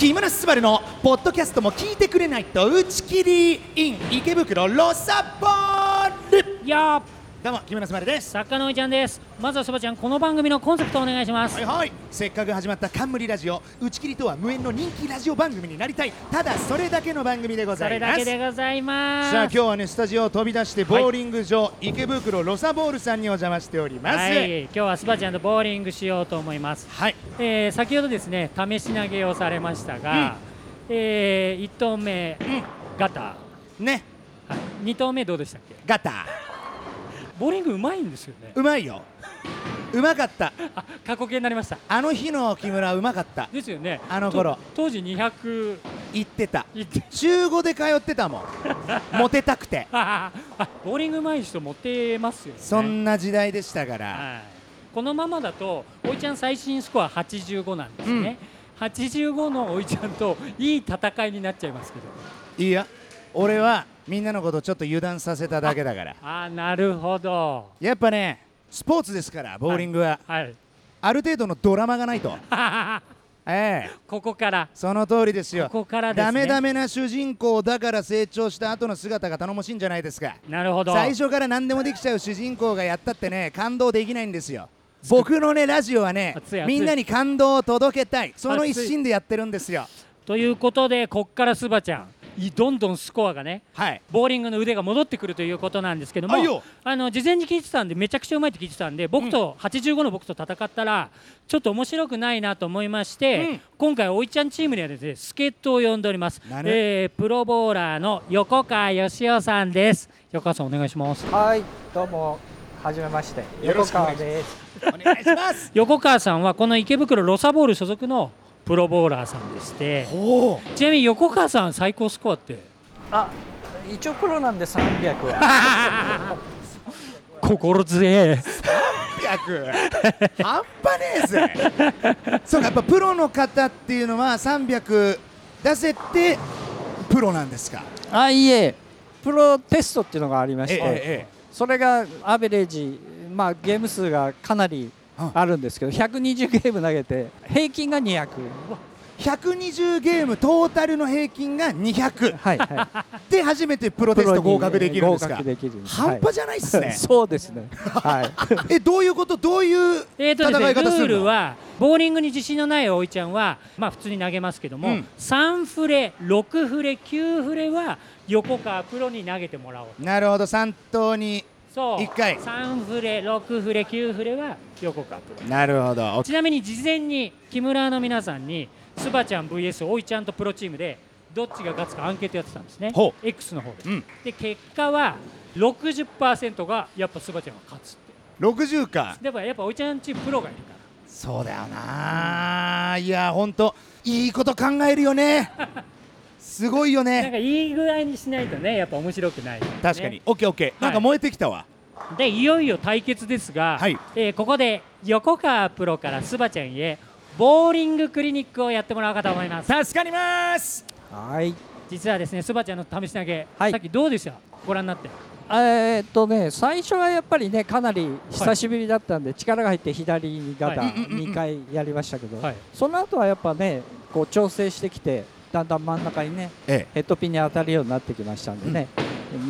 木村昴のポッドキャストも聞いてくれないと打ち切りイン池袋ロサボール。いやどうも木村昴です。作家のおいちゃんです。まずはそばちゃんこの番組のコンセプトお願いします。はいはい。せっかく始まった冠ラジオ打ち切りとは無縁の人気ラジオ番組になりたい。ただそれだけの番組でごそれだけざいますでございます。さあ今日はねスタジオを飛び出してボーリング場、池袋ロサボールさんにお邪魔しております。はい。今日はスバちゃんとボーリングしようと思います、はい。えー、先ほどですね試し投げをされましたが、えー、1投目、ガター、ね。はい、2投目どうでしたっけ？ガタボーリングうまいんですよね。うまいよ。うまかった。あ過去形になりました。あの日の木村はうまかった。ですよね。あの頃。と当時200言ってた。いって。週5で通ってたもん。モテたくて。ああボーリングうまい人持ってますよね。そんな時代でしたから。はい、このままだとおいちゃん最新スコア85なんですね、85のおいちゃんといい戦いになっちゃいますけど。いいや俺はみんなのことちょっと油断させただけだから。ああなるほど。やっぱねスポーツですからボーリングは、はいある程度のドラマがないと。ええ。ここから。その通りですよ。ここからですね。ダメダメな主人公だから成長した後の姿が頼もしいんじゃないですか。なるほど。最初から何でもできちゃう主人公がやったってね感動できないんですよ。僕のねラジオはねみんなに感動を届けたい。その一心でやってるんですよ。ということでこっからスバちゃん。いどんどんスコアがねはい。ボーリングの腕が戻ってくるということなんですけどもはいよ。あの事前に聞いてたんでめちゃくちゃうまいって聞いてたん。で僕と85の僕と戦ったらちょっと面白くないなと思いまして、うん。今回おいちゃんチームにはですね助っ人を呼んでおります、何？えープロボーラーの横川義雄さんです。横川さんお願いします。はい、どうも、はじめまして、横よろしくお願い川です。お願いします。横川さんはこの池袋ロサボール所属のプロボーラーさんでしてちなみに横川さん最高スコアって？あ、一応プロなんで300は。心強え300半端ねえぜ。そうかやっぱプロの方っていうのは300出せてプロなんですか？あ、いえ、プロテストっていうのがありまして、えええ。それがアベレージ、まあゲーム数がかなりあるんですけど、120ゲーム投げて平均が200。120ゲームトータルの平均が200はいはで初めてプロい。テスト合格できるんです合か格できるんです。半端じゃないっすね、はいそうですね。はい。えどういうこと？どういうえーとですね、戦い方すルーるの？ルはボーリングに自信のないおいちゃんは、まあ、普通に投げますけども、うん3フレ、6フレ、9フレは横川プロに投げてもらおうなるほど3投にそう。一回。3フレ、6フレ、9フレは横川プロなるほど。ちなみに事前に木村の皆さんにスバちゃん VS おいちゃんとプロチームでどっちが勝つかアンケートやってたんですね。ほ X の方で、うん。で結果は60%がやっぱスバちゃんが勝つって。60か。でもやっぱおいちゃんチームプロがいるから。そうだよな。いやほんといいこと考えるよね すごいよなんねかいい具合にしないとねやっぱ面白くない、確かに。ね、オッケーオッケー。なんか燃えてきたわ。でいよいよ対決ですが、はい。えーここで横川プロからスバちゃんへボーリングクリニックをやってもらおうかと思います。助かります。はい。実はですねスバちゃんの試し投げ、はい。さっきどうでした？ご覧になって。えーっとね、最初はやっぱりね、かなり久しぶりだったんで、力が入って左にガタはい。2回やりましたけど、はい。その後はやっぱね、こう調整してきて、だんだん真ん中にね、ええ。ヘッドピンに当たるようになってきましたんでね、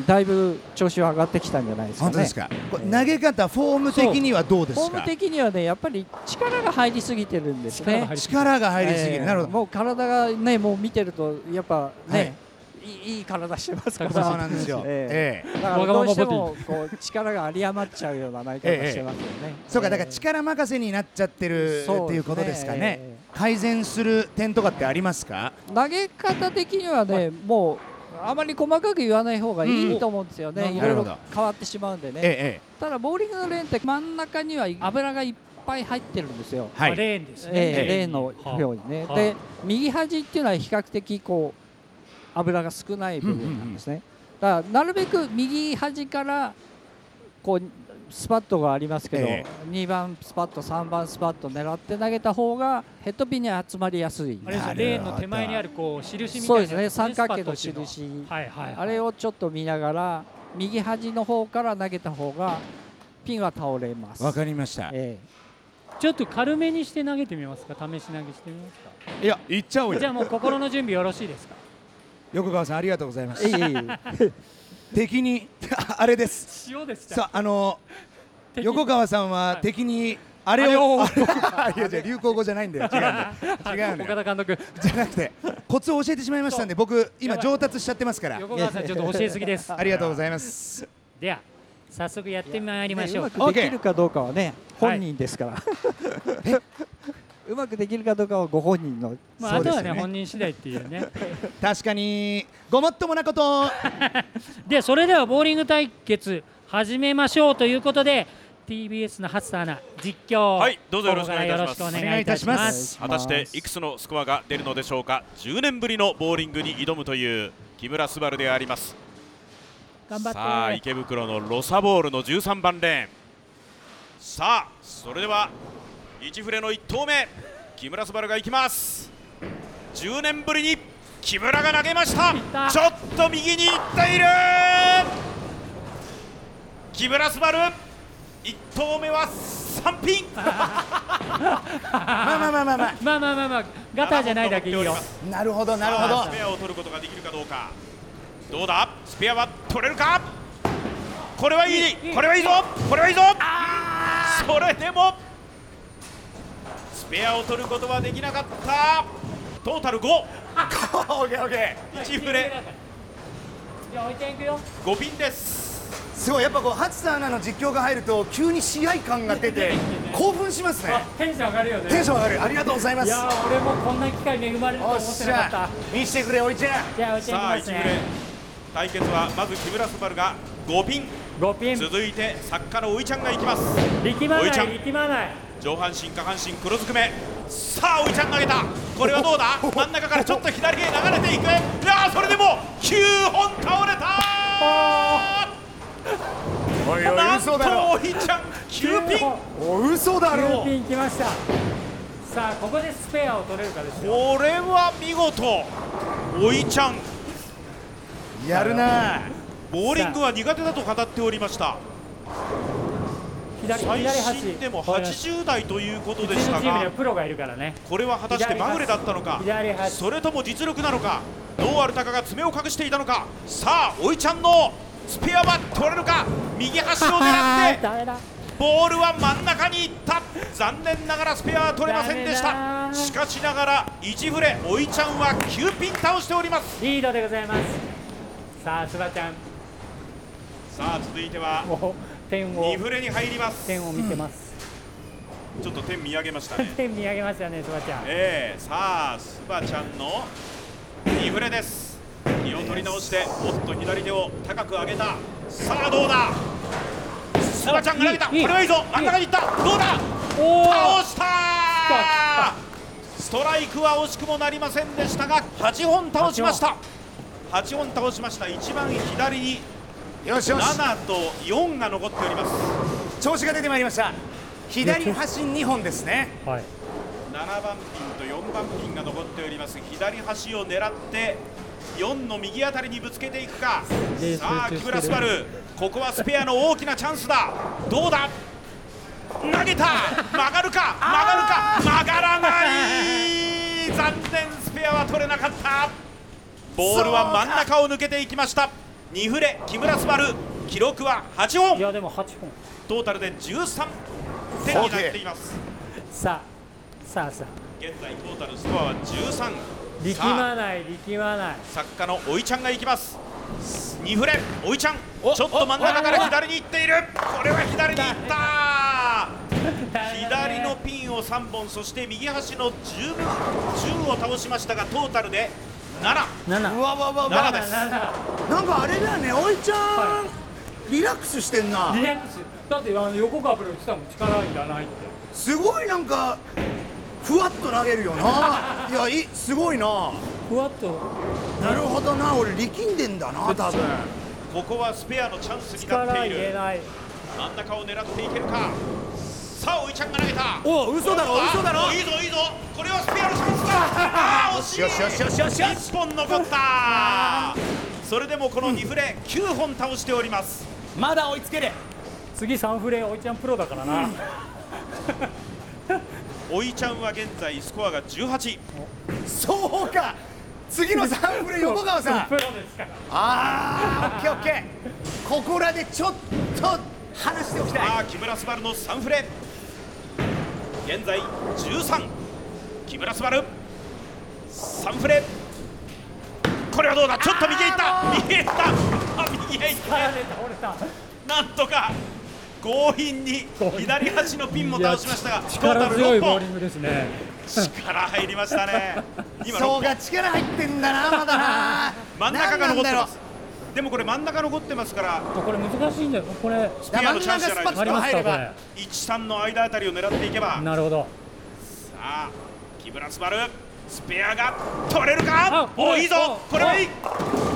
だいぶ調子は上がってきたんじゃないですかね。本当ですか。ええ。投げ方フォーム的にはどうですフォームか的にはね、やっぱり力が入りすぎてるんですね。力が入。りすぎ。ええるなるほど。もう体がね、もう見てると、やっぱね、はい。いいいい体してますから。そうなんですよ。ええ。えだからどうしてもこう力が有り余っちゃうような投げ方してますよね。そうかだからえ力任せになっちゃってるっていうことですかね。え改善する点とかってありますか？え投げ方的にはね、もうあまり細かく言わない方がいいと思うんですよね。うんいろいろなるほ変わってしまうんでね。ええただボーリングのレーンって真ん中には油がいっぱい入ってるんですよ。はい。レーンですね、ええええ。レーンのようにね。はあ。で右端っていうのは比較的こう油が少ない部分なんですね。だからなるべく右端からこうスパットがありますけど、え2番スパット3番スパット狙って投げた方がヘッドピンに集まりやすい。あれレーンの手前にあるこう印みたそいうなやつですね三角形の印。は。いはい、はい、あれをちょっと見ながら右端の方から投げた方がピンは倒れます。わかりました。えちょっと軽めにして投げてみますか？試し投げしてみますか？いや行っちゃおうよ。じゃあもう心の準備よろしいですか？横川さんありがとうございます。いえいえいえ敵に あれです。塩でした。さああの敵横川さんは敵にあ あれを。いやじゃ流行語じゃないんだよ。違うんだよ。違うんだ岡よ田監督。じゃなくてコツを教えてしまいましたんで僕今上達しちゃってますから。横川さんちょっと教えすぎです。ありがとうございます。では早速やってまいりましょう。ねうまくできるかどうかはねはい。本人ですから、うまくできるかどうかはご本人のまあ、あとそうですよね。はね本人次第っていうね。確かにごもっともなこと。でそれではボーリング対決始めましょうということで TBS の初田アナ実況。はいどうぞよろしくお願いいたします。ここからよろしくお願いいたしまお願いいたします。果たしていくつのスコアが出るのでしょうか？10年ぶりのボーリングに挑むという木村昴であります。頑張って。さあ池袋のロサボールの13番レーン。さあそれでは1フレの1投目。木村昴がいきます。10年ぶりに木村が投げました。ちょっと右に行っている。木村昴1投目は3ピンまあまあまあまあまあ。まあまあまあまあ。ガターじゃないだけいいよ。なるほどなるほど。スペアを取ることができるかどうか。どうだ？スペアは取れるか？これはいい。いいこれはいいぞ。これはいいぞ。それでもスペアを取ることはできなかった。トータル5 オッケーオッケ1フレ。じゃあ置いていくよ。5ピンです。ーすごい。やっぱこう初さんアナの実況が入ると急に試合感が出て興奮しますね。あテンション上がるよね。テンション上がる。ありがとうございます。いやー俺もこんな機会恵まれるとお思っってなかった。ゃ見してくれおいちゃん。じゃあ置いていきさあ1フレ。対決はまず木村昴が5ピン。5ピン。続いて作家のおいちゃんがいきます。力まない力まない上半身下半身黒ずくめ。さあおいちゃん投げた。これはどうだ？真ん中からちょっと左へ流れていく。いやーそれでも9本倒れたおいなんとおいちゃん9ピン。お嘘だ9ピンきました。さあここでスペアを取れるかですよ。これは見事。おいちゃん。やるなボーリングは苦手だと語っておりました左最新でもわかりました80代ということでしたがプロがいるからね。これは果たしてまぐれだったのかそれとも実力なのかノーアルタカが爪を隠していたのか。さあおいちゃんのスペアは取れるか右端を狙って ボールは真ん中に行った。残念ながらスペアは取れませんでした。だしかしながら1フレおいちゃんは9ピン倒しております。リードでございます。さあすばちゃん。さあ続いては点を2フレに入ります。点を見てます、ちょっと点見上げましたね。点見上げましたねすばちゃん。えー、さあスバちゃんの2フレです。気を取り直しておっと左手を高く上げた。さあどうだ？スバちゃんが投げた。こいいい。いれはいいぞ。真ん中に行った。どうだ？お倒したストライクは惜しくもなりませんでしたが8本倒しました。8本倒しました。一番左によしよし。7と4が残っております。調子が出てまいりました。左端2本ですね。はい。7番ピンと4番ピンが残っております。左端を狙って4の右あたりにぶつけていくか。でさあ木村昴。ここはスペアの大きなチャンスだ。どうだ？投げた。曲がるか？曲がるか？曲がらない。残念。スペアは取れなかった。ボールは真ん中を抜けていきました2フレ木村昴記録は8い本やでも8本。トータルで13点になっています。さあさあさあ。現在トータルスコアは13力まない力まない。作家のおいちゃんが行きます。2フレおいちゃん。ちょっと真ん中から左に行っているこれは左に行った左のピンを3本そして右端の 10, 10を倒しましたがトータルで7 7うわわわわ。7です。なんかあれだよねおいちゃん、はリラックスしてんな。リラックス。だってあの横川プロ言ってたもん力いらないって。すごいなんかふわっと投げるよな。いやいすごいな。ふわっと。なるほどな。俺力んでんだな多分。ここはスペアのチャンスになって力いる。入れない。真ん中を狙っていけるかさあおいちゃんが投げた。お嘘だろ嘘だろ。おいいぞいいぞ。これはスペアのチャンスだ。あー惜しいよしよし。よしよしよし。1本残ったそれでもこの2フレ9本倒しております。まだ追いつける。次3フレおいちゃんプロだからな、おいちゃんは現在スコアが18そうか。次のサンフレ横川さん。プロですから。あーオッケーオッケー。ここらでちょっと話しておきたい。さあ木村昴のサンフレ現在13木村昴。サンフレ。これはどうだ？ちょっと右へ行った。右へ行った。あ右へ行った。たなんとか強引に左端のピンも倒しましたがトータル6力強いボーリ本ングですね。力入りましたね。今6本。そうが力入ってんだなまだな。真ん中が残ってますでもこれ真ん中残ってますからこれ難しいんだよ。これスペアのチャンスじゃないですか。入れれ。13の間あたりを狙っていけば。なるほど。さあ木村昴スペアが取れるか？あおいいぞ。おこれはいい。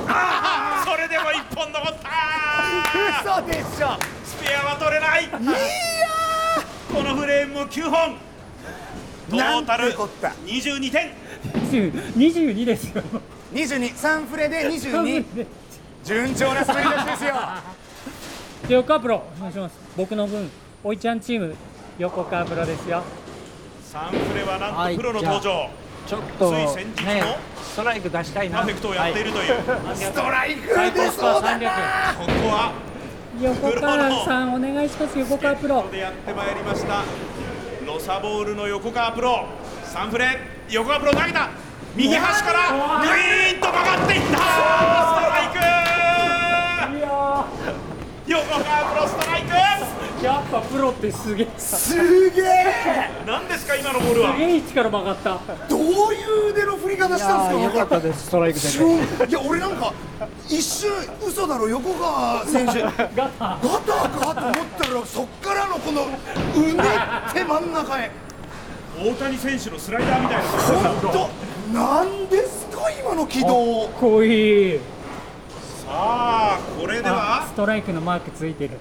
ああそれでも1本残った嘘でしょ。スペアは取れない。いやこのフレームも9本。トータなんルてこった。22点。20 22ですよ。22サンフレで22順調な滑り出しですよ。で横川プロお願いします。僕の分おいちゃんチーム横川プロですよ。サンフレはなんはいとプロの登場。ちょっとつい先日もねストライク出したいな。パーフェクトをやっているという、ストライク出そうだな300ここは横川さんお願いします。横川プロ。でやってまいりました。ロサボールの横川プロ。サンフレ横川プロ投げた右端からグイーンと曲がっていった。ストライク。いや横川プロストライク。ーやっぱプロってすげえ。すすげえ。何ですか今のボールは。げえ力曲がった。どういう腕の振り方いしたんですかよかったですストライクで瞬いや俺なんか一瞬嘘だろ横川選手。ガタガタかと思ったらそっからのこのうねって真ん中へ。大谷選手のスライダーみたいな。本当なんですか今の軌道。かっこいい。さあこれであはストライクのマークついてる。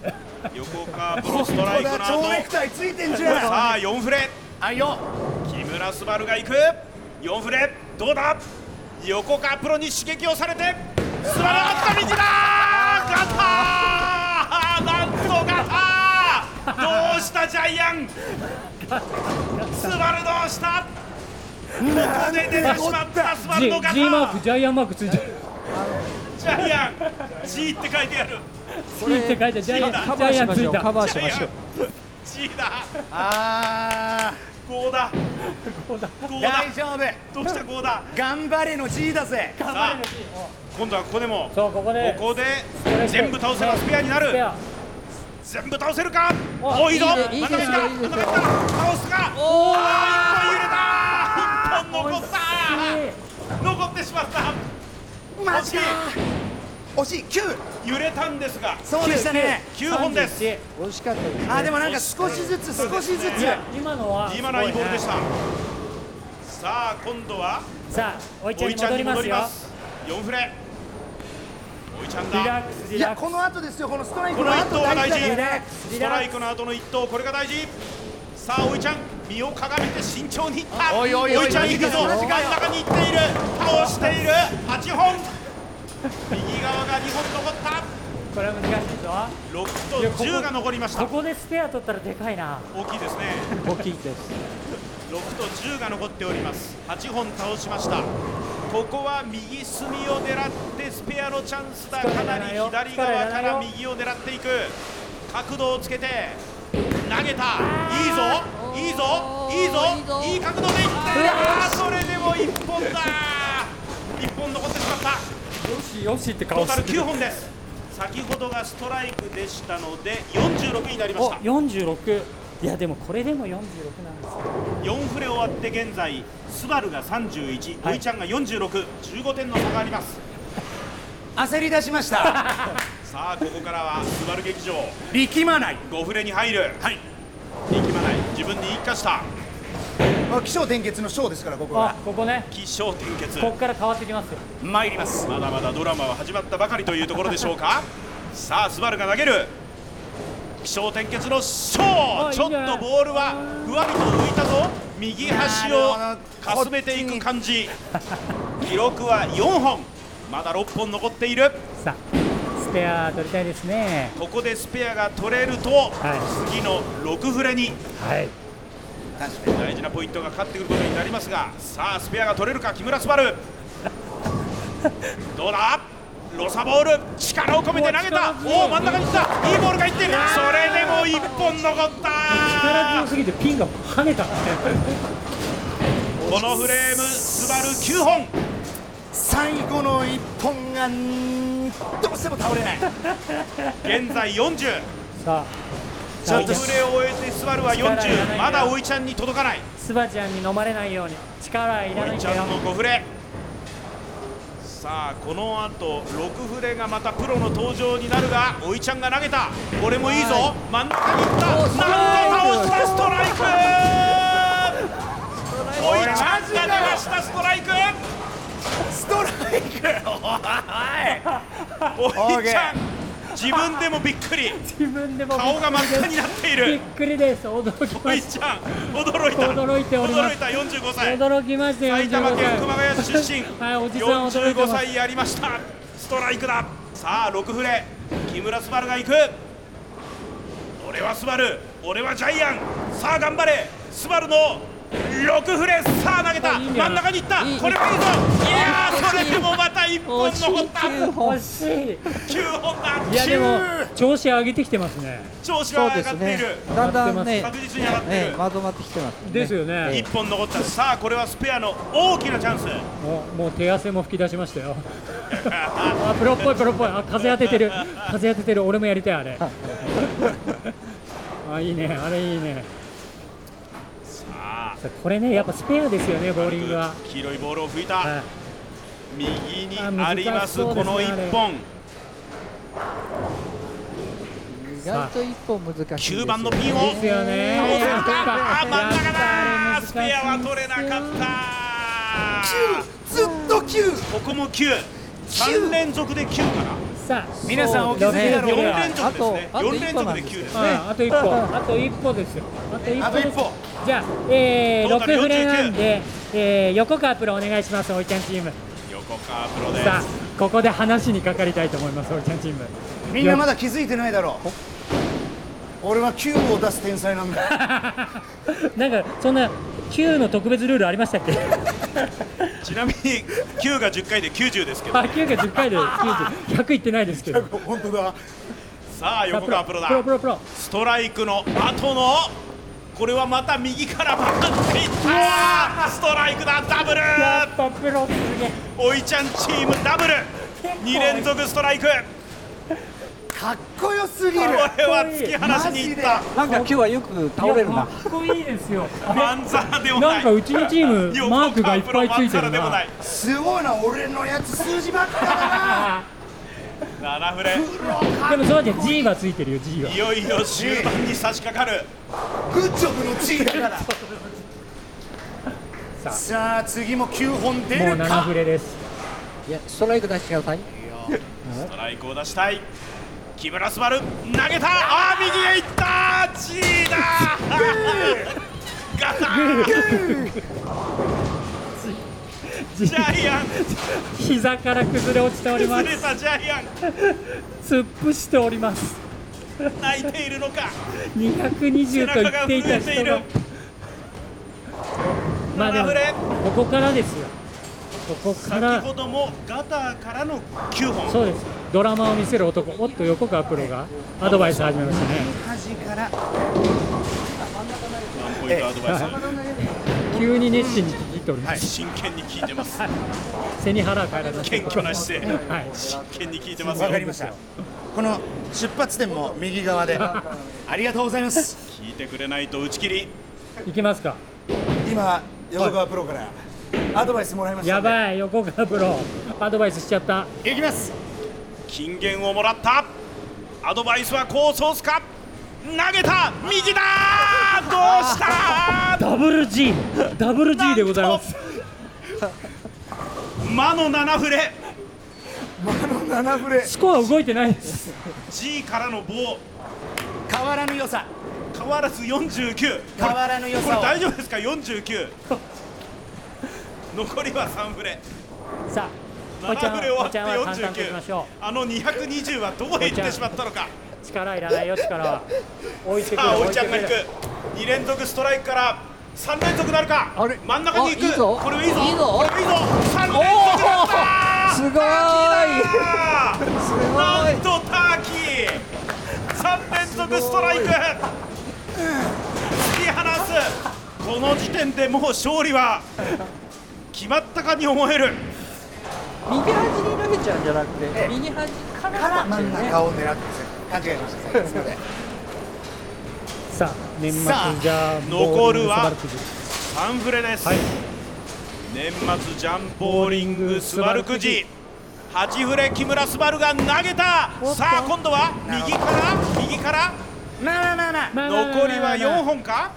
横川プロストライクの後。蝶ネクタイついてんじゃん。さあ4フレ。あいよ。木村昴が行く。4フレ。どうだ？横川プロに刺激をされて。素晴らった右だガター！なんとガター！どうしたジャイアン？スバルどうした？ここで出てしまったスバ G, ルのガタ G マークージャイアンマー。クついてるジャイアン G って書いてある。G って書いてある。ジャイアンカジャイアンついバーしましょうカたバーしましょう G だ。あ5だ。こうだー5だ。大丈夫。どうした5だ？頑張れの G だぜ。さあ今度はここでもそうここでここで全部倒せばスペアになる。全部倒せるか？おおいいぞ。いいね真ん中行ったいいですよ真ん中行った。倒すか？おーあー一本揺れた一本残った残ってしまった。マジか。惜しい。9揺れたんですが。そうでしたね。9本です。31惜しかったですねあでもなんか少しずつ少しずつ。いや今のは今のはいいボールでした。すさあ今度は。さあおいちゃんに戻りますよ。戻ります。4フレ。おいちゃんリラッだクスいやリラックこの後ですよ。このストライクこの一の後投が大事。ストライクの後の一投。これが大事。さあおいちゃん身をかがめて慎重にいった。おいおいおい。ちゃんいくぞ。真ん中にいっている。倒している。8本。右側が2本残った。スこれは難しいぞ。6いやことこ10が残りました。ここでスペア取ったらでかいな。大きいですね。大きいです。6と10が残っております。8本倒しました。ここは右隅を狙ってスペアのチャンスだ。かなり左側から右を狙っていく。角度をつけて投げた。いいぞいいぞいいぞいい角度でいってあーそれでも1本だ1本残ってしまった。よしよしってトータル9本です。先ほどがストライクでしたので46になりましおた46いやでもこれでも46なんですよ。4フレ終わって現在スバルが31、はい。おいちゃんが4615点の差があります。焦り出しました。さあここからはスバル劇場。力まない。5フレに入る。はい。力まない自分に言い化した。まあ起承転結の章ですからここあはここね。起承転結。ここから変わってきますよ。参ります。まだまだドラマは始まったばかりというところでしょうか。さあスバルが投げる。起承転結の章ちょっとボールはふわりと浮いたぞ。右端をかすめていく感じ。記録は4本。まだ6本残っている。さあ。スペア取りたいですね。ここでスペアが取れると、い。次の6フレにはい。確かに大事なポイントがかかってくることになりますがさあスペアが取れるか木村昴。どうだ？ロサボール力を込めて投げた。おお真ん中に来た。いいボールがいってる。それでも1本残っ力た強すぎてピンが跳ねた。このフレームスバル9本。最後の一本がんどうしても倒れない。現在40さあちょっとフレを終えてスバルは40まだおいちゃんに届かない。スバちゃんに飲まれないように力いらおないんだよいちゃんの5フレさあこの後6フレがまたプロの登場になるがおいちゃんが投げた。これもいいぞ。真ん中に行った。なんと倒したストライク。おいちゃんが出ましたストライクイクおいおいちゃん自分でもびっくり自分でも顔が真っ赤になっているびっくりです驚きおましいちゃん驚いた驚いております驚いた45歳驚きましたよ埼玉県熊谷市出身はいおじさん驚いて45ます歳やりましたストライクださあ6フレ木村昴が行く俺はスバル俺はジャイアンさあ頑張れスバルの6フレさあ投げた。真ん中に行った。いい。これもいいぞ。い。やーそれでもまた1本残った。9本惜しい。9本だ。い。やでも調子上げてきてますね。調子は上がっている。だんだんね確実に上がっている。ねまとまってきてますね。ですよね。1本残った。さあこれはスペアの大きなチャンス。もうもう手汗も吹き出しましたよ。あプロっぽいプロっぽい。あ風当ててる。風当ててる。俺もやりたいあれ。あいいね。あれいいねこれねやっぱスペアですよねボーリングは、黄色いボールを吹いた。はい。右にありますねこの1本。意外と一本難しいですよね。9番のピンを。ですよね。倒せるかあ真ん中だ。スペアは取れなかった。ずっと9ここも93連続で9かなさあ皆さんお気づきだろう4ね連続ですね。あと4連続で9ですね。ああと一歩。あと一歩。ですよ。あと一歩です。あと一歩じゃあ、えー、トータル6フレなん49で、えー、横川プロお願いしますおいちゃんチーム。横川プロです。さあここで話にかかりたいと思いますおいちゃんチーム。みんなまだ気づいてないだろう。俺は9を出す天才なんだ なんかそんな Q の特別ルールありましたっけ？ちなみに9が10回で90ですけど。あ Q が10回で90100いってないですけど。本当だ。さあ横川プロだ。プロプロプロ。ストライクの後のこれはまた右から曲がっていった。ストライクだダブル。やっぱプロすげえ。おいちゃんチームダブル。2連続ストライクかっこよすぎこるれは突き放しにいった。なんか今日はよく倒れるな。かっこいいですよ。マンザラでもななんいかうちのチームマークがいっぱいついてるなすごいな俺のやつ数字ばっかだな。7フレ。でもそうじゃん G はついてるよ G は。いよいよ終盤に差し掛かる。グッジョブの地位だから。さあさあ次も9本出もう7るかフレです。いやストライク出してください。ストライクを出したい木村昴投げた。あー右へ行った。G だ。ガタジャイアン。膝から崩れ落ちております。崩れたジャイアン。突っ伏しております。泣いているのか。背220と言っていた人が。まあで7もここからですよここか先らほどもガターからの9本。そうです。ドラマを見せる男。おっと横川プロがアドバイス始めましたね。端からワンポイントアドバイス？急に熱心に聞いております、真剣に聞いてます。背に腹変えら謙虚な姿勢。はい。真剣に聞いてますよ。わかりました。この出発点も右側で。ありがとうございます。聞いてくれないと打ち切り。いきますか。今横川プロからアドバイスもらいましたやばい横川プロ。アドバイスしちゃった。いきます。金言をもらった。アドバイスはこうソースか。投げた。右だ。どうした？ダブル G ダブル G でございます。魔の7フレ7フレスコア動いてないです。G からの棒。変わらぬ良さ。変わらず49変わらぬ良これ大丈夫ですか？49残りは3フレさあおいちゃ7んフレ終わっておいちゃんは淡々といきましょ49あの220はどこへ行ってしまったのか。う力いらないよ力。は置いてくるさあおいちゃんが行く。2連続ストライクから三連続なるかあれ？真ん中に行く。あいいぞ。これはいいぞ。いいぞ。これはいいぞ。三連続だったすごーいすすごないんとターキー。三連続ストライク。突き放す。この時点でもう勝利は決まったかに思える。右端に投げちゃうんじゃなくて、ええ。右端から。から真ん中を狙って勘違いしましたすいませんさあ年末さあじゃあ残るはボールのスバルクジ3フレです、はい。年末ジャンボーリングスバルくじ8フレ木村スバルが投げた。さあ今度は右から右から。残りは4本か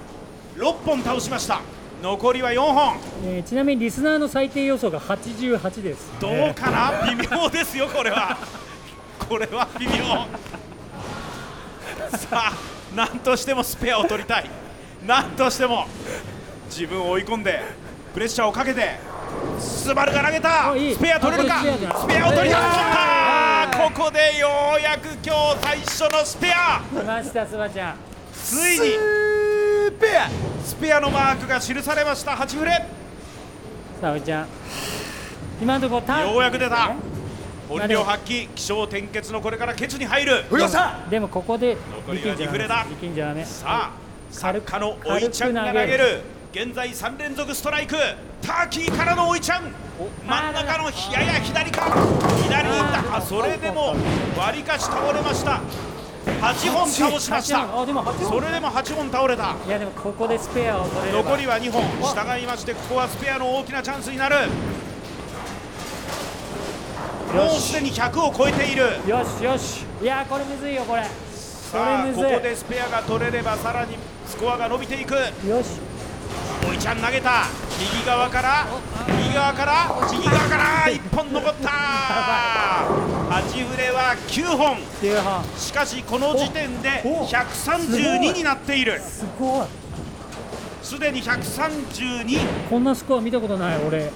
？6本倒しました残りは4本。えーちなみにリスナーの最低予想が88です、どうかな？微妙ですよこれは。これは微妙。さあ何としてもスペアを取りたい。何としても自分を追い込んでプレッシャーをかけてスバルが投げた。あいい。スペア取れるか？スペアを取りた。ここでようやく今日最初のスペア。来ましたスバちゃん。ついにスペアスペアのマークが記されました8フレさあおいちゃん。今のところターン。ようやく出た。ね。本領発揮気象転結のこれからケツに入る。よっしゃでもここで残りは二フレだ。さあサ軽くッカのおいちゃんが投げる。現在3連続ストライク。ターキーからのおいちゃん。真ん中のやや左か。左に行った。あそれでも割りかし倒れました8本倒しまし8た本。あでも8本。それでも8本倒れた。いやでもここでスペアを取れ残りは2本。従いましてここはスペアの大きなチャンスになる。もうすでに100を超えている。よしよし。いやこれむずいよこれ。こさあここでスペアが取れればさらにスコアが伸びていく。よしおいちゃん投げた。右側から右側から右側から1本残った。8フレは9本。9本。しかしこの時点でおお132になっている。すごい。すでに132こんなスコア見たことない俺。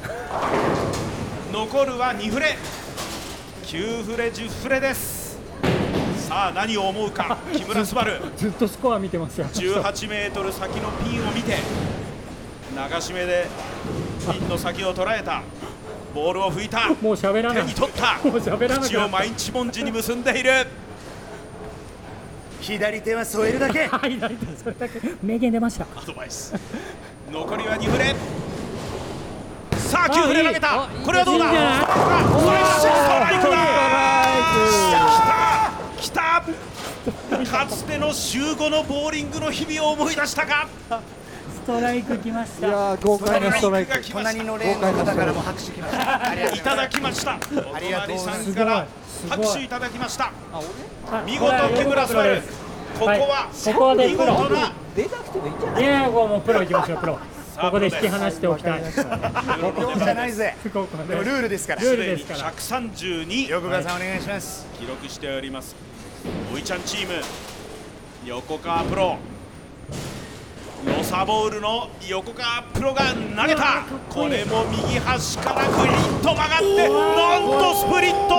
残るは2フレ9フレ10フレです。さあ何を思うか。木村昴。ずっとスコア見てますよ。18メートル先のピンを見て流し目でピンの先を捉えた。ボールを拭いた。もう喋らな手いに取った。もう喋らなく口を毎日文字に結んでいる。左手は添えるだけ。はい左手それだけ。名言出ました。アドバイス。残りは2フレさあ9フレ投げた。あいい。これはどうだ？いいんじゃない？ストライク。ストライク。だきた。きた。かつての週5のボーリングの日々を思い出したか。ストライクきましいたやー豪快なストライク。隣のレーンの方からも拍手きました。いただきました。おありがとう隣さございますんからすごい拍手いただきました。見事木村プロで昴ここはここで。見プロ事な出なくてもいいんじゃない？いやこうもうプロ行きましょうプロ。ここで引き離しておきたい。じゃないぜルールですから。ルールですから。132横川さんお願いします。記録しております。おいちゃんチーム。横川プロロサボールの横川プロが投げた。これも右端からグリッと曲がってなんとスプリット。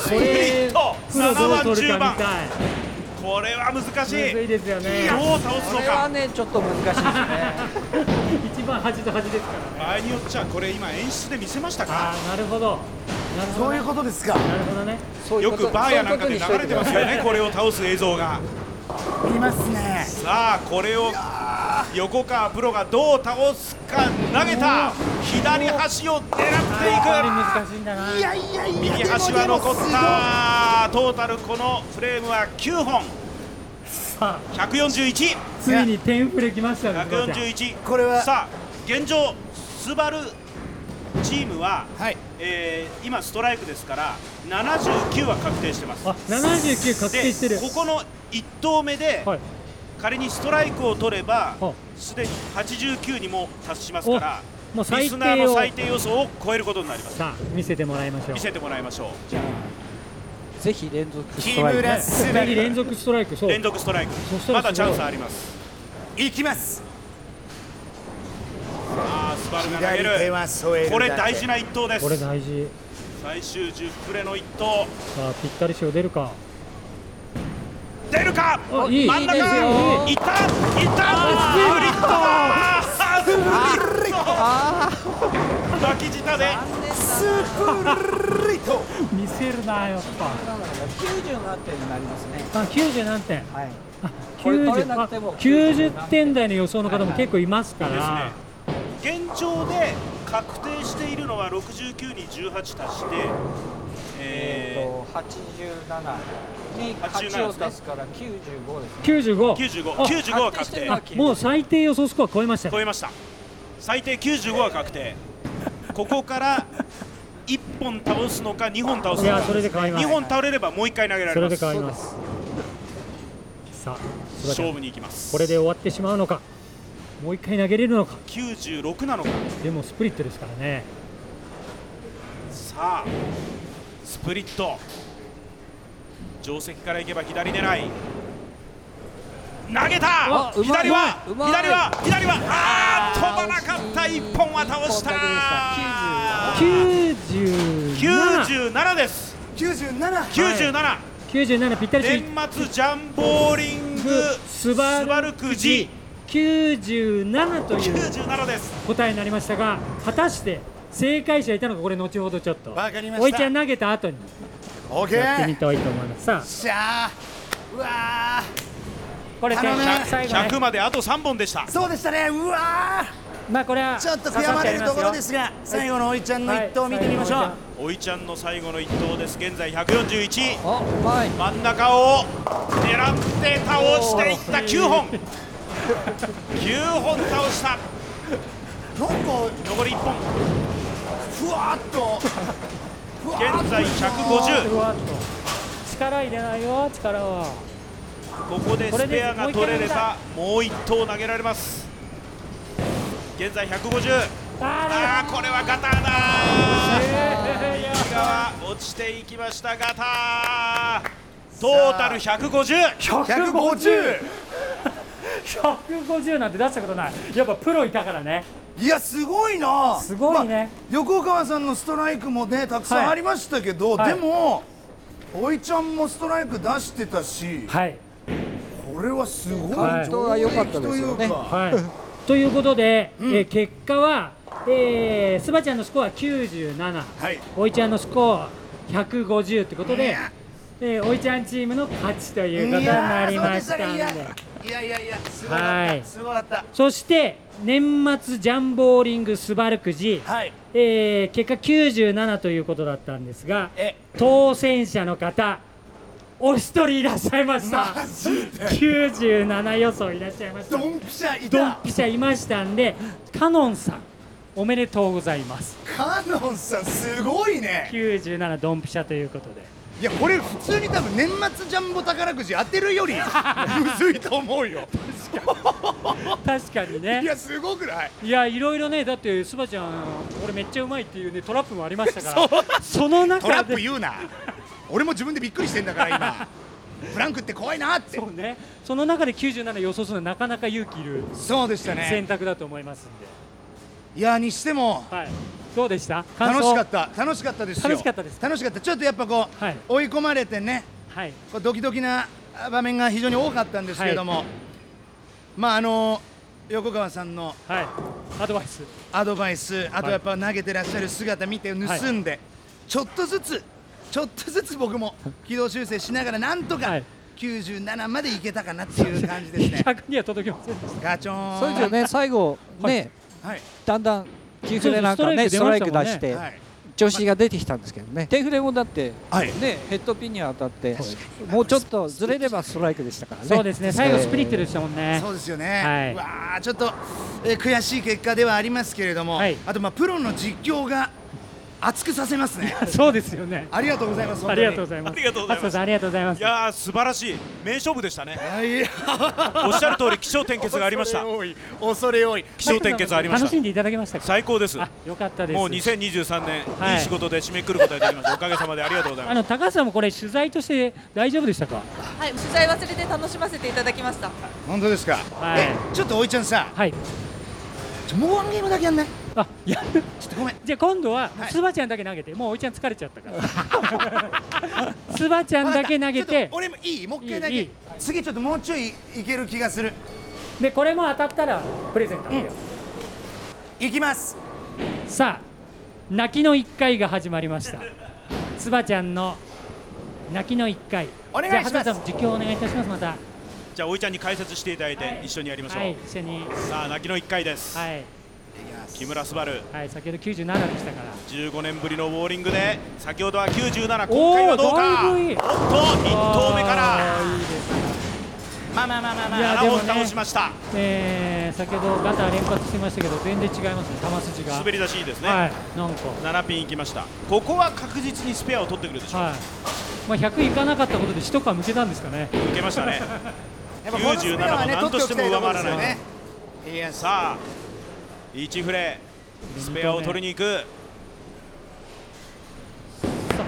スプリット。プロど7う番10取るかみ番これは難しい。いですよね。どう倒すこれはのかねちょっと難しいですね。一番端と端ですから場合によっちゃこれ今演出で見せましたあか。あなるほど。なるほどね。そういうことですか。なるほどね。よくバーやなんかで流れてますよねこれを倒す映像が見ますね。さあこれを横川プロがどう倒すか投げた。左端を狙っていく。難しいんだな。いやいやいや右端は残った。トータルこのフレームは9本。さあ。141ついに点フレきましたねズバちゃ。ん141これはさあ現状スバルチームは、はい。えー今ストライクですから79は確定してます。あ79確定してる。でここの1投目で、はい。仮にストライクを取ればはすでに89にも達しますからおもう最低を。リスナーの最低予想を超えることになります。さあ見せてもらいましょう。見せてもらいましょう。じゃあ。ぜひ連続ス木トライク。村次昴連続ストライクそう。連続ストライク。まだチャンスあります。いきます左手は添えるこれ大事な一投です。これ大事最終10プレの一投。さあぴったり賞出るか。出るか？いい。真ん中。いいいったいった。スプリット。抱き舌でスプリット。見せるなやっぱ。90何点になりますね。あ90何点。はい。90, 90点台の予想の方も結構いますから、はいはい現状で確定しているのは69に18足してええーと87に87 8をですね。足すから95ですね。95 95あ95は確定もう最低予想スコア超えましたね超えました。最低95は確定。ここから1本倒すのか2本倒すのか。いやそれで変わります。2本倒れればもう1回投げらそれます。変わります。さあ勝負に行きます。これで終わってしまうのかもう一回投げれるのか。96なのか。でもスプリットですからね。さあスプリット。定石からいけば左狙い。投げた。左は左は左はあー飛ばなかった。1本は倒した。97 97です。97 97 97ぴったりつい年末ジャンボーリング。スバルくじ97という97です。答えになりましたが果たして正解者いたのかこれ後ほどちょっと。わかりました。おいちゃん投げた後に。オッケーやってみたいと思います。さあ。しゃーうわこれ最後ね。100まであと3本でした。ーそうでしたね。うわまあこれはーちょっと悔やまれるところですが最後のおいちゃんの一投を見てみましょう、おいちゃん。の最後の一投です。現在141あうまい真ん中を狙って倒していった9本9本倒した。なんか残り1本。ふわっと。現在150ふわっと。力入れないよ力は。ここでスペアが取れればもう1投投げられます。現在150ああーこれはガターだ。右側落ちていきましたガター。トータル150 150 150なんて出したことない。やっぱプロいたからね。いやすごいな。すごいね。まあ横川さんのストライクもねたくさんありましたけど、はい。でもおいちゃんもストライク出してたしはい。これはすごい。はい。本当は良かったですよね。上出来とい。うかはい。ということで、えー結果は、えー、スバちゃんのスコア97、はい。おいちゃんのスコア150ってことでいや、えーおいちゃんチームの勝ちということになりましたんで。いやいやいやすごか。った、はい。すごか。ったそして年末ジャンボーリングスバルくじ、はい。えー結果97ということだったんですがえ。当選者の方お一人いらっしゃいました。マジで。97予想いらっしゃいました。ドンピシャいドンたピシャいましたんでカノンさんおめでとうございます。カノンさんすごいね。97ドンピシャということでいやこれ普通に多分年末ジャンボ宝くじ当てるより むずいと思うよ。確かにね。いやすごくない？いやいろいろねだってスバちゃん俺めっちゃうまいっていうねトラップもありましたから。その中トラップで言うな。俺も自分でびっくりしてんだから今。フランクって怖いなって。そうね。その中で97予想するのはなかなか勇気いるそうでしたね。選択だと思いますんいやにしてもで、はい、どうでした？楽しかった。楽しかったですよ。楽しかったです楽しかった。ちょっとやっぱこう、はい。追い込まれてねはい。こうドキドキな場面が非常に多かったんですけれども、まああの横川さんのはい。アドバイス。アドバイスあとやっぱ投げてらっしゃる姿見て盗んで、ちょっとずつちょっとずつ僕も軌道修正しながらなんとかはい。97までいけたかなっていう感じですね。100には届きませんでした。ガチョーン。それじゃね。最後ね。はい。だんだんキーフレなんかねストライク出してはい。調子が出てきたんですけどね。手フレもだってはい。ねヘッドピンに当たってもうちょっとずれればストライクでしたからね。そうですね最後スプリットでしたもんね。そうですよね、はい。うわーちょっと、えー悔しい結果ではありますけれども、はい。あとまあプロの実況が熱くさせますね。そうですよね。ありがとうございますありがとうございます。ありがとうございます。ありがとうございます。いやー素晴らしい。名勝負でしたね。はいおっしゃる通り気象転結がありました。恐れ多い恐れ多い。気象転結ありまし楽しんでいただけました最高です。あよかったです。もう2023年、はいい、い仕事で締めくくることができました。おかげさまでありがとうございます。あの高橋さんもこれ取材として大丈夫でしたか？はい、取材忘れて楽しませていただきました。本当ですか、はい。えちょっとおいちゃんさ。はい。もうワンゲームだけやんない？あやるちょっとごめん。じゃあ今度ははい。スバちゃんだけ投げてもうおいちゃん疲れちゃったから。スバちゃんだけ投げちょってて俺もいい？もう一回だけ。次ちょっともうちょいいける気がする。でこれも当たったらプレゼントあげよいきます。うさあ泣きの一回が始まりました。つばちゃんの泣きの一回。お願いします。じゃあ羽鳥さん実況お願いいたしますまた。じゃあおいちゃんに解説していただいて一緒にやりましょう、はい一緒に。さあ泣きの1回です、はい木村昴。はい先ほど97でしたから。15年ぶりのボーリングで先ほどは97おー今回はどうか？おっと1投目から。あーいいですね。まあまあまあまあまあ7いやでもね本倒しました、えー、先ほどガター連発してましたけど全然違いますね球筋が。滑り出しいいですね、はいなんか。7ピンいきました。ここは確実にスペアを取ってくるでしょう、はい。まあ100いかなかったことで一皮むけたんですかね。受けましたね。やっぱこのスペアはね97も何としても上回らない。取っておきたいところですよね。いやさあ1フレ。スペアを取りに行く。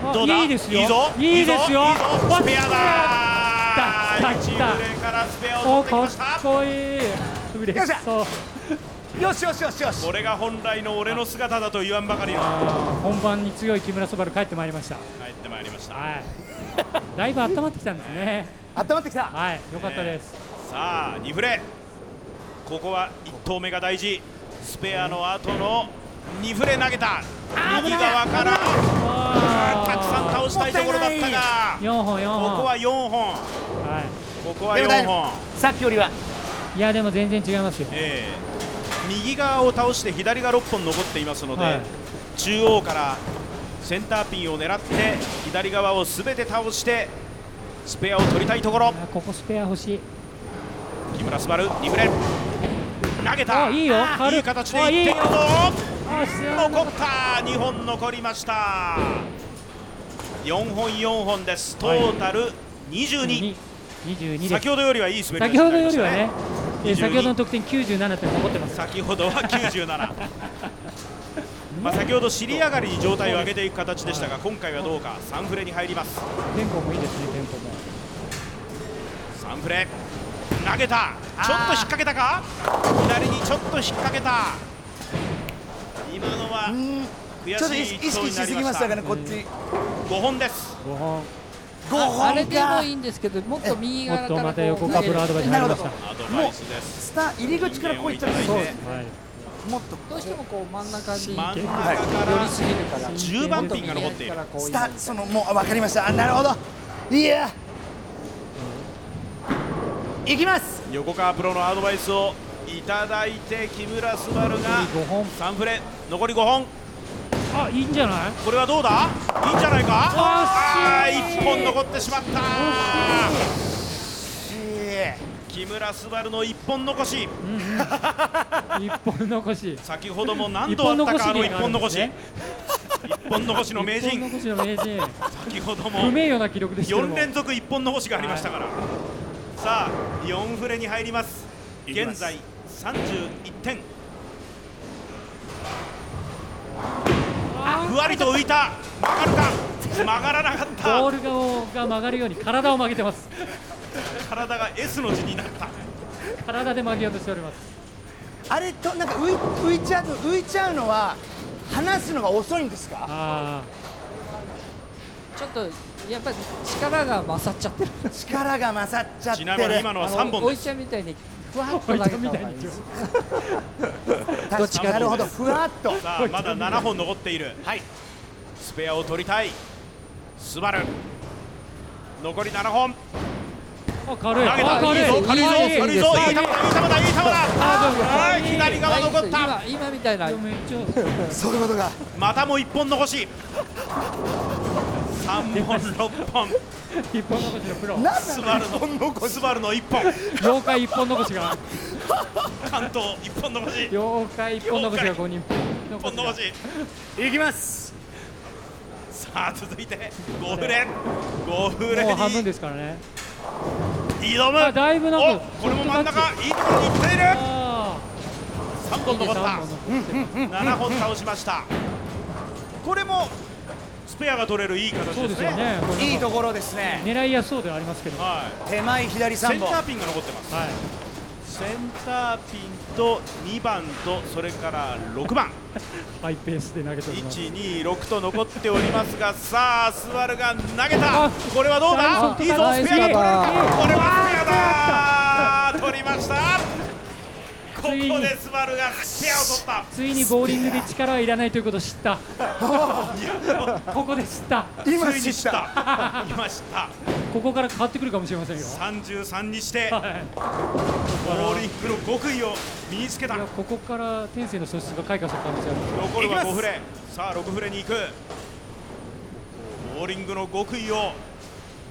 あどうだ？いいですよ。いいぞ？いいですよ。いいぞ？スペアだ。来た来た1フレからスペアを取ってきました。こいい。嬉しそう。よしよしよしよし。これが本来の俺の姿だと言わんばかりの本番に強い木村昴帰ってまいりました。帰ってまいりました。はい。だいぶ温まってきたんですね。温まってきた。はい良かったです、さあ2フレ。ここは1投目が大事スペアの後の2フレ投げた。右側から。たくさん倒したいところだったが。4本4本。ここは4本。はここはでも大4本さっきよりは。いいやでも全然違いますよ。ええ。右側を倒して左が6本残っていますので、はい。中央からセンターピンを狙って左側を全て倒してスペアを取りたいところ。あここスペア欲しい。木村昴2フレ投げた。あいいよ。軽いいい形であいいよ。いっているぞ。あ知らなかっ残った2本残りました。4本4本です。トータル22、22です。先ほどよりはいい滑り先ほどよりはね。出しになりましたね、えー22先ほどの得点97点残ってます。先ほどは97 まあ先ほど尻上がりに状態を上げていく形でしたが今回はどうか。3フレに入ります。テンポもいいですねテンポも。3フレ投げた。ちょっと引っ掛けたか？左にちょっと引っ掛けた。今のは悔ちょっと意識しすぎましたたかねこっち。5本です。5本。5ああれでもいいんですけどもっと右もっと側から。また横カブラードバに入りました。なアドバイスですスター入り口からこういったらいいそうね。はい。もっとどうしてもこう真ん中に真ん中寄からりすぎるから。10番ピンが残っている。スタそのもうあ分かりました。あなるほど。いやいきます。横川プロのアドバイスをいただいて木村昴が5本。3フレ残り5本。あいいんじゃない？これはどうだ？いいんじゃないか？あ惜しい。ー1本残ってしまった。え木村昴の1本残し。1本残し。先ほども何度あったかあの1本残し。ね。1本残しの名一本人残しの名人。先ほども不名誉な記録ですけども。4連続1本残しがありましたからさあ4フレに入ります。現在31点。ふわりと浮いた。曲がるか。曲がらなかった。ボールがが曲がるように体を曲げてます。体が S の字になった。体で曲げようとしております。あれとなんか浮い浮いちゃう浮いちゃうのは離すのが遅いんですか？あちょっとやっぱり力が勝っちゃってる。力が勝っちゃってちるなみに今のは3あのおい本です。ちゃんみたいにふわっあと投げた方がいいです。確かに。なるほど。ふわっと。さあまだ7本残っている。はい。スペアを取りたい。スバル。残り7本。あ軽い。投げた。あ軽い。いいぞ軽いぞいい軽いぞいい球だいい球だいい球だ。あはい左側残った。今今みたいな。めっちゃそういうことがまたも1本残し3本6本。一本残しのプロ。スバルのスバルの1本。妖怪一本残しが。関東1本残し。妖怪一本残しが5人1本残し。いきます。さあ続いて。5フレ5フレもう半分にですからね。挑む。あだいぶなんこれも真ん中。いいところに行っている。あ3本残った。三本残って。る7本倒しました。これもスペアが取れるいい形ですよですねね。これいいところですね。狙いやすそうではありますけど。ははい。手前左3本。センターピンが残ってます。い。センターピンと2番とそれから6番。ハイペースで投げております。126と残っておりますがさあスバルが投げた。あこれはどうだ？あいいぞスペアが取れる。かこれはスペアだ取りましたここでスバルがスペアを取った。ついにボーリングで力はいらないということを知った。ここで知った。今知った。た。今知った。ここから変わってくるかもしれませんよ。33にしてはい。ボーリングの極意を身につけた。ここから天性の素質が開花する可能性ある残るはいきます。5フレさあ6フレに行く。ボーリングの極意を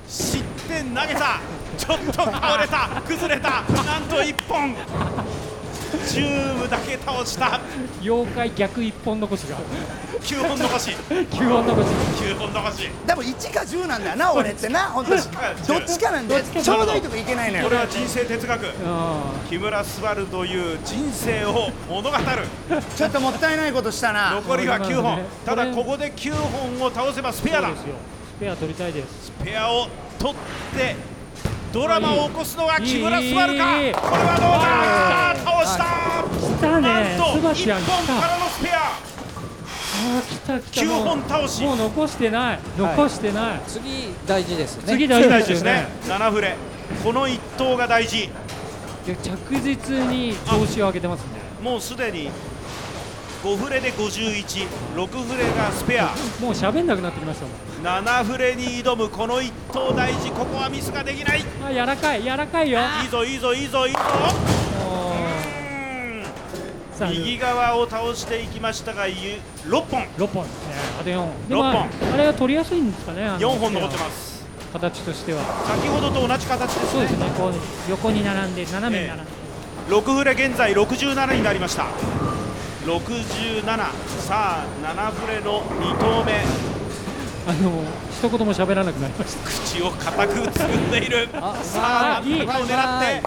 知って投げた。ちょっと倒れた。崩れた。なんと1本チューブだけ倒した。妖怪逆一本残しが。9本残し。9本残し。9本残し。でも1か10なんだよな俺ってな本当に。どっちかなんだよちょうどいいとこいけないのよ。これは人生哲学。う木村昴という人生を物語る。ちょっともったいないことしたな。残りは9本これただここで9本を倒せばスペアだ。んそうですよ。スペア取りたいです。スペアを取ってドラマを起こすのは木村昴か？これいい。いいはどうだ？倒した！来たなんねとスバちゃん1来た。本からのスペア。来た来た。9もう本倒し。もう残してない。残してない、次大事ですね。次大事大ですよね事ですね。7フレこの1投が大事。いや着実に調子を上げてますね。もうすでに5フレで516フレがスペア。もう喋んなくなってきましたもん。7フレに挑むこの1投大事。ここはミスができない。いあ柔らかい柔らかいよ。いぞいいぞいいぞいいぞ。右側を倒していきましたがゆ6本。6本。ですねあと4本。あれは取りやすいんですかねあの4本残ってます。形としては。先ほどと同じ形ですそうねですねこう横に並んで斜めに並んで、6フレ現在67になりました67さあ7フレの2投目。あの一言も喋らなくなりました。口を固くつぐんでいる。あさあ何とかを狙って。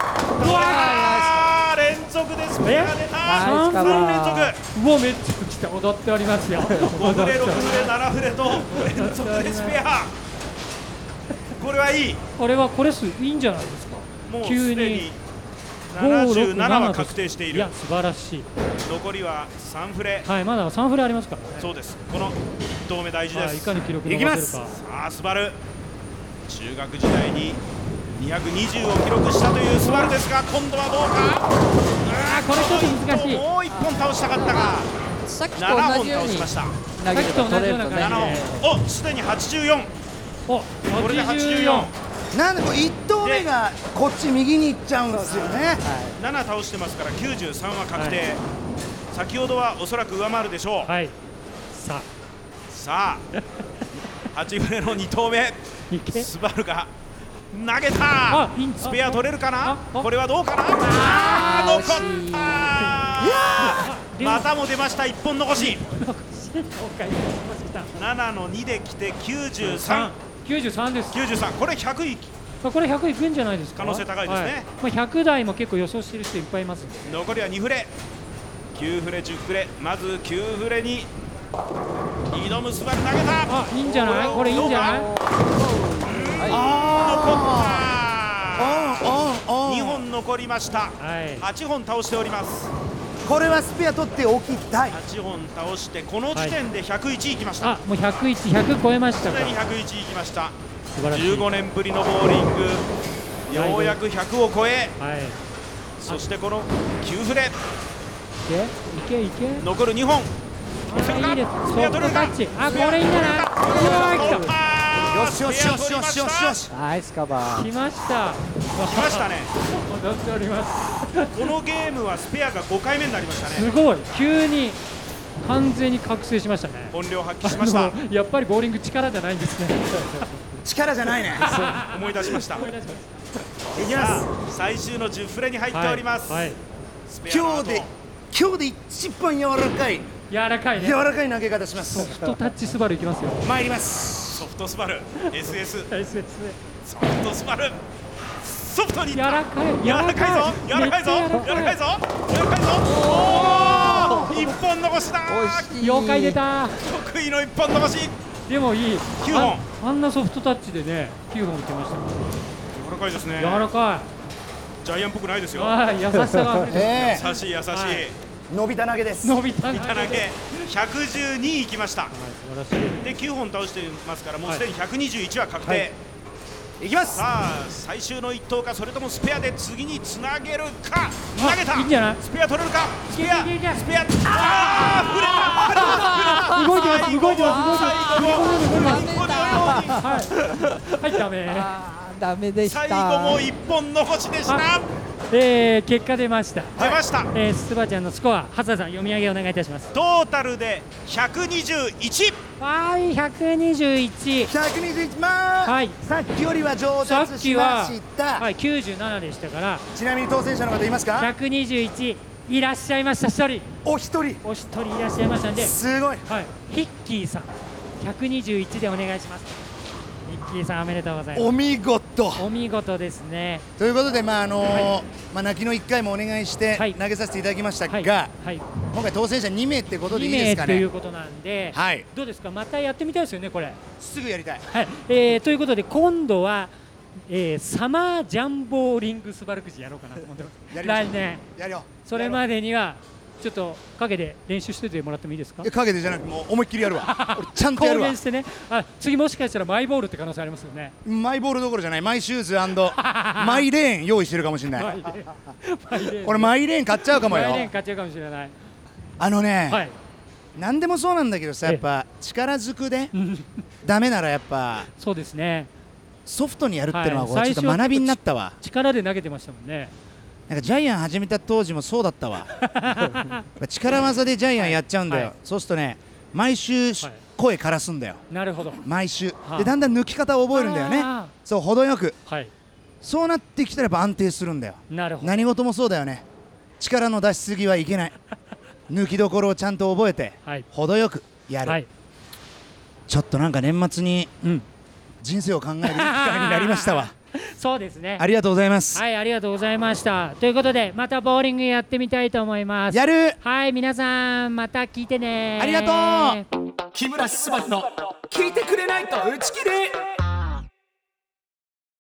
ううわー連続でスが出たナイスカバー3連続。うわめっちゃ来た。踊っておりますよ。5フレ6フレ7フレと連続でスペア。これはいい。これはこれすいいんじゃないですか？もう急にすでに5 6 77は確定している。いや素晴らしい。残りは3フレ。はいまだ3フレありますから。ねそうです。この1投目大事ではい、いすかに記録伸いきます。ばせるかさあスバル。中学時代に220を記録したというスバルですが今度はどうか？あーこれちょっと難しい。もう1本倒したかったがさっきと7同本じように倒しました。投げると取れるとね7さっきと同じような感本。おすでに84おこれで84 84なんでこう1投目がこっち右に行っちゃうんですよね。7倒してますから93は確定、先ほどはおそらく上回るでしょう、はい。ささあ。8フレの2投目。スバルが投げた。あいいスペア取れるかな？ああこれはどうかな？あー残ったあまたも出ました。1本残し。了解7の2で来て93 93です。93これ100いこれ100いくんじゃないですか。可能性高いですね。はい。まあ、100台も結構予想してる人いっぱいいます残りは2フレ。9フレ10フレ。まず9フレに挑むスバル投げた。あいいんじゃない？これいいんじゃない？あー。おんおんおん2本残りました。はい。8本倒しておりますこれはスペア取っておきたい8本倒してこの時点で101いきました、あもう101、100超えましたか。すでに101いきました。素晴らしい。15年ぶりのボーリング。ようやく100を超え。はい。そしてこの9フレいけいけいけ。残る2本。あいいです。スペア取れるかあこれいいんじゃないよしよしよしよしよしよし。ナイスカバー。来ました来ましたね。踊っております。このゲームはスペアが5回目になりましたね。すごい。急に完全に覚醒しましたね。本領発揮しました。やっぱりボーリング力じゃないんですね。力じゃないね。思い出しました。思いきます。最終の10フレに入っております、はい。はい今日で今日で一番柔らかい。柔らかいね。柔らかい投げ方します。ソフトタッチスバルいきますよ。参ります。ソフトスバル。SS はいそうですねソフトスバルソフトに柔らかい。柔らかいぞ。柔らかい。ぞ。柔らかい。ぞ。柔らかいぞ。おお一本残しだ。妖怪出た。得意の一本残し。でもいい。九本。ああんなソフトタッチでね9本いけました。柔らかいですね。柔らかジャイアンっぽくないですいよ優しさが溢れてえ。優しい優しい、はい。え伸びた投げです。伸びた投げ。112いきました。はい素晴らしい。で9本倒してますからもうすでに121は確定、いきます。さあ最終の一投かそれともスペアで次につなげるか。投げた。いいんじゃない？スペア取れるか？スペア。いけいけいけスペア。あ動いてます動いてますー触れたはい。はいダメあーダメでした。最後も一本残しでしたえー、結果出ました。出ました。えー、スバちゃんのスコア、ハサさん読み上げお願いいたします。トータルで121はい、121。121まあ、はい。さっきよりは上達しました、はい、97でしたから、ちなみに当選者の方いますか？121いらっしゃいました。一人、お一人。お一人いらっしゃいましたんで、すごい。はい、ヒッキーさん、121でお願いします。キーさんおめでとうございます。お見事。お見事ですね。ということでまああのーはまあ泣きの1回もお願いしてはい。投げさせていただきましたが、はい、はい、今回当選者2名ってことでいい2名ですかね。ということなんで、はい。どうですか、またやってみたいですよね、これ。すぐやりたい。はい、えーということで今度は、えーサマージャンボーリングスバルクジやろうかなと思ってます。来年。やるよ。それまでにはちょっと陰で練習しててもらってもいいですか？いや影でじゃなくてもう思いっきりやるわ。俺ちゃんとや公るわ。言してね。あ次もしかしたらマイボールって可能性ありますよね。マイボールどころじゃない。マイシューズ マイレーン用意してるかもしれない。マイレーン。マイレーン買っちゃうかもマイレーンよ買っちゃうかもしれない。あのね、はい。何でもそうなんだけどさええ。やっぱ力ずくで ダメならやっぱまそうですね。ソフトにやるっていうのはちょっと学びになったわ。力で投げてましたもんねなんかジャイアン始めた当時もそうだったわ。力技でジャイアンやっちゃうんだよ、はい。そうするとね毎週声枯らすんだよ。なるほど。毎週。はあ。でだんだん抜き方を覚えるんだよね。あそう程よく。はい。そうなってきたらやっぱ安定するんだよ。なるほど。何事もそうだよね。力の出しすぎはいけない。抜きどころをちゃんと覚えてはい。程よくやる、はい。ちょっとなんか年末にうん人生を考える機会になりましたわ そうですね。ありがとうございます、はいありがとうございました。ということでまたボーリングやってみたいと思います。やる。はい皆さんまた聞いてね。ありがとう。木村昴の聞いてくれないと打ち切り